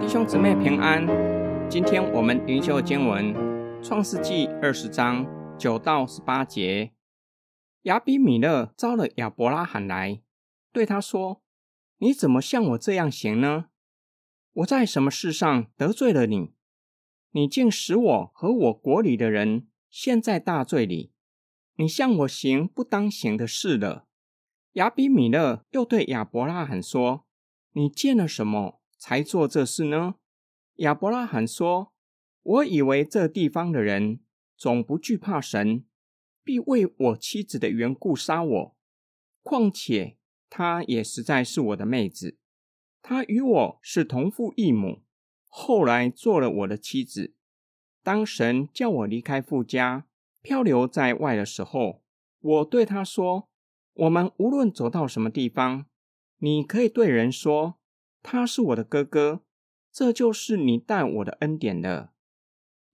弟兄姊妹平安，今天我们灵修经文《创世纪》二十章九到十八节。亚比米勒招了亚伯拉罕来，对他说：“你怎么像我这样行呢？我在什么事上得罪了你？你竟使我和我国里的人陷在大罪里。你向我行不当行的事了。”亚比米勒又对亚伯拉罕说：“你见了什么才做这事呢？”亚伯拉罕说：“我以为这地方的人总不惧怕神。”必为我妻子的缘故杀我。况且她也实在是我的妹子，她与我是同父异母，后来做了我的妻子。当神叫我离开父家，漂流在外的时候，我对他说：“我们无论走到什么地方，你可以对人说，他是我的哥哥，这就是你待我的恩典了。”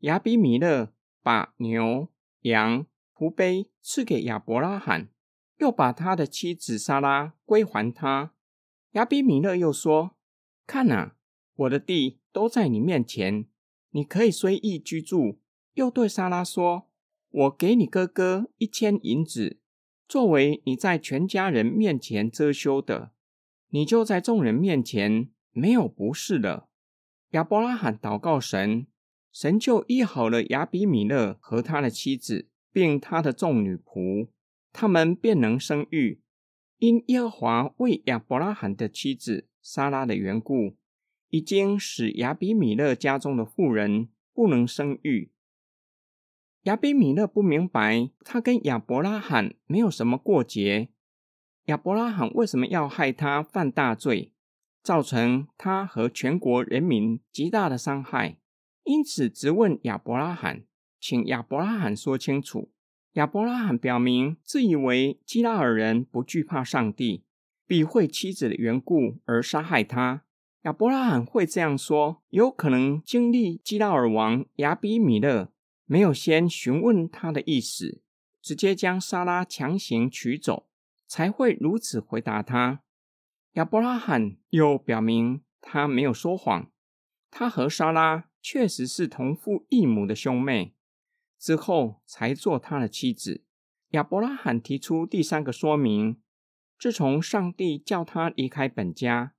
亚比米勒把牛羊。胡碑赐给亚伯拉罕，又把他的妻子莎拉归还他。亚比米勒又说：“看啊，我的地都在你面前，你可以随意居住。”又对莎拉说：“我给你哥哥一千银子，作为你在全家人面前遮羞的，你就在众人面前没有不是了。”亚伯拉罕祷告神，神就医好了亚比米勒和他的妻子。并他的众女仆，他们便能生育。因耶和华为亚伯拉罕的妻子莎拉的缘故，已经使亚比米勒家中的妇人不能生育。亚比米勒不明白，他跟亚伯拉罕没有什么过节，亚伯拉罕为什么要害他犯大罪，造成他和全国人民极大的伤害？因此，直问亚伯拉罕。请亚伯拉罕说清楚。亚伯拉罕表明，自以为基拉尔人不惧怕上帝，必会妻子的缘故而杀害他。亚伯拉罕会这样说，有可能经历基拉尔王亚比米勒没有先询问他的意思，直接将莎拉强行娶走，才会如此回答他。亚伯拉罕又表明他没有说谎，他和莎拉确实是同父异母的兄妹。之后才做他的妻子。亚伯拉罕提出第三个说明：自从上帝叫他离开本家，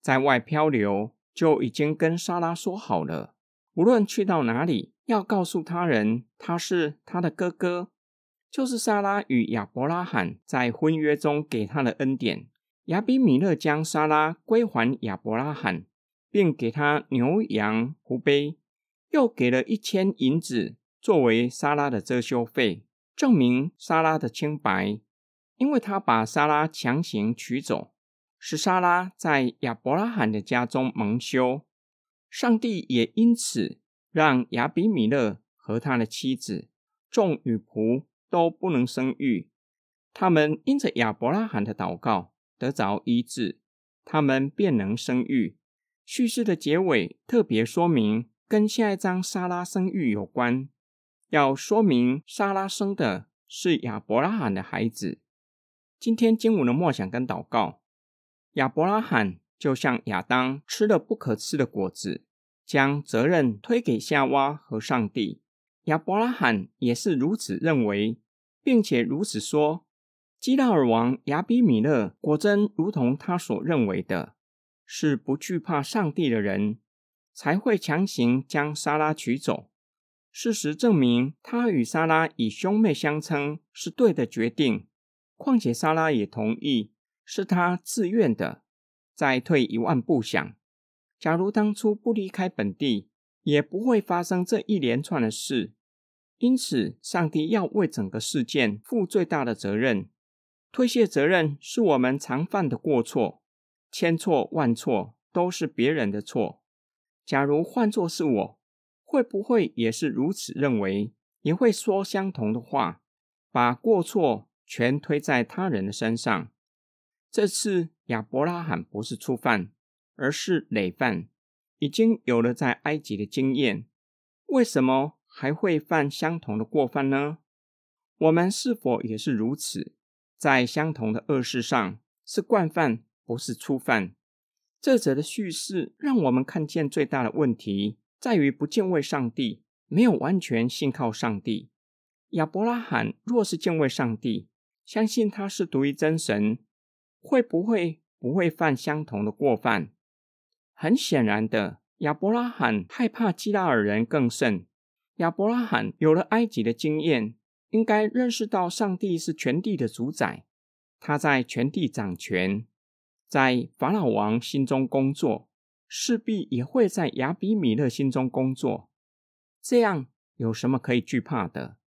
在外漂流，就已经跟莎拉说好了，无论去到哪里，要告诉他人他是他的哥哥。就是莎拉与亚伯拉罕在婚约中给他的恩典。亚比米勒将莎拉归还亚伯拉罕，并给他牛羊胡碑，又给了一千银子。作为莎拉的遮羞费，证明莎拉的清白，因为他把莎拉强行娶走，使莎拉在亚伯拉罕的家中蒙羞。上帝也因此让亚比米勒和他的妻子、众女仆都不能生育。他们因着亚伯拉罕的祷告得着医治，他们便能生育。叙事的结尾特别说明，跟下一章莎拉生育有关。要说明，莎拉生的是亚伯拉罕的孩子。今天经文的默想跟祷告，亚伯拉罕就像亚当吃了不可吃的果子，将责任推给夏娃和上帝。亚伯拉罕也是如此认为，并且如此说：基拉尔王亚比米勒果真如同他所认为的，是不惧怕上帝的人，才会强行将莎拉娶走。事实证明，他与莎拉以兄妹相称是对的决定。况且莎拉也同意，是他自愿的。再退一万步想，假如当初不离开本地，也不会发生这一连串的事。因此，上帝要为整个事件负最大的责任。推卸责任是我们常犯的过错，千错万错都是别人的错。假如换作是我。会不会也是如此认为？也会说相同的话，把过错全推在他人的身上。这次亚伯拉罕不是初犯，而是累犯，已经有了在埃及的经验。为什么还会犯相同的过犯呢？我们是否也是如此？在相同的恶事上是惯犯，不是初犯。这则的叙事让我们看见最大的问题在于不敬畏上帝，没有完全信靠上帝。亚伯拉罕若是敬畏上帝，相信他是独一真神，会不会不会犯相同的过犯？很显然的，亚伯拉罕害怕基拉尔人更甚。亚伯拉罕有了埃及的经验，应该认识到上帝是全地的主宰，他在全地掌权，在法老王心中工作，势必也会在亚比米勒心中工作。这样有什么可以惧怕的？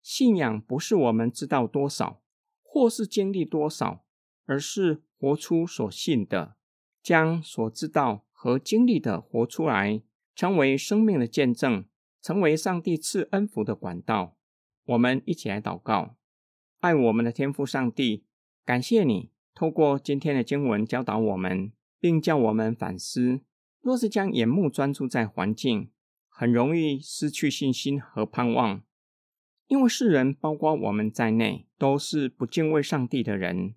信仰不是我们知道多少，或是经历多少，而是活出所信的，将所知道和经历的活出来，成为生命的见证。成为上帝赐恩福的管道，我们一起来祷告。爱我们的天父上帝，感谢你透过今天的经文教导我们，并叫我们反思：若是将眼目专注在环境，很容易失去信心和盼望。因为世人，包括我们在内，都是不敬畏上帝的人。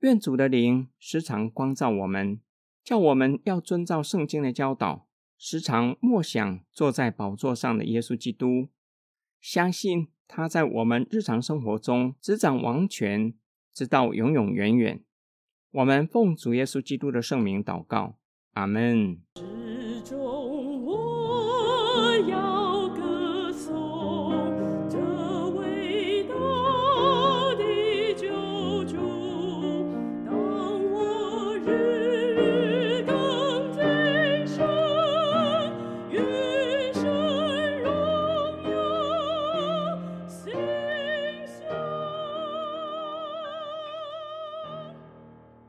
愿主的灵时常光照我们，叫我们要遵照圣经的教导。时常默想坐在宝座上的耶稣基督，相信他在我们日常生活中执掌王权，直到永永远远。我们奉主耶稣基督的圣名祷告，阿门。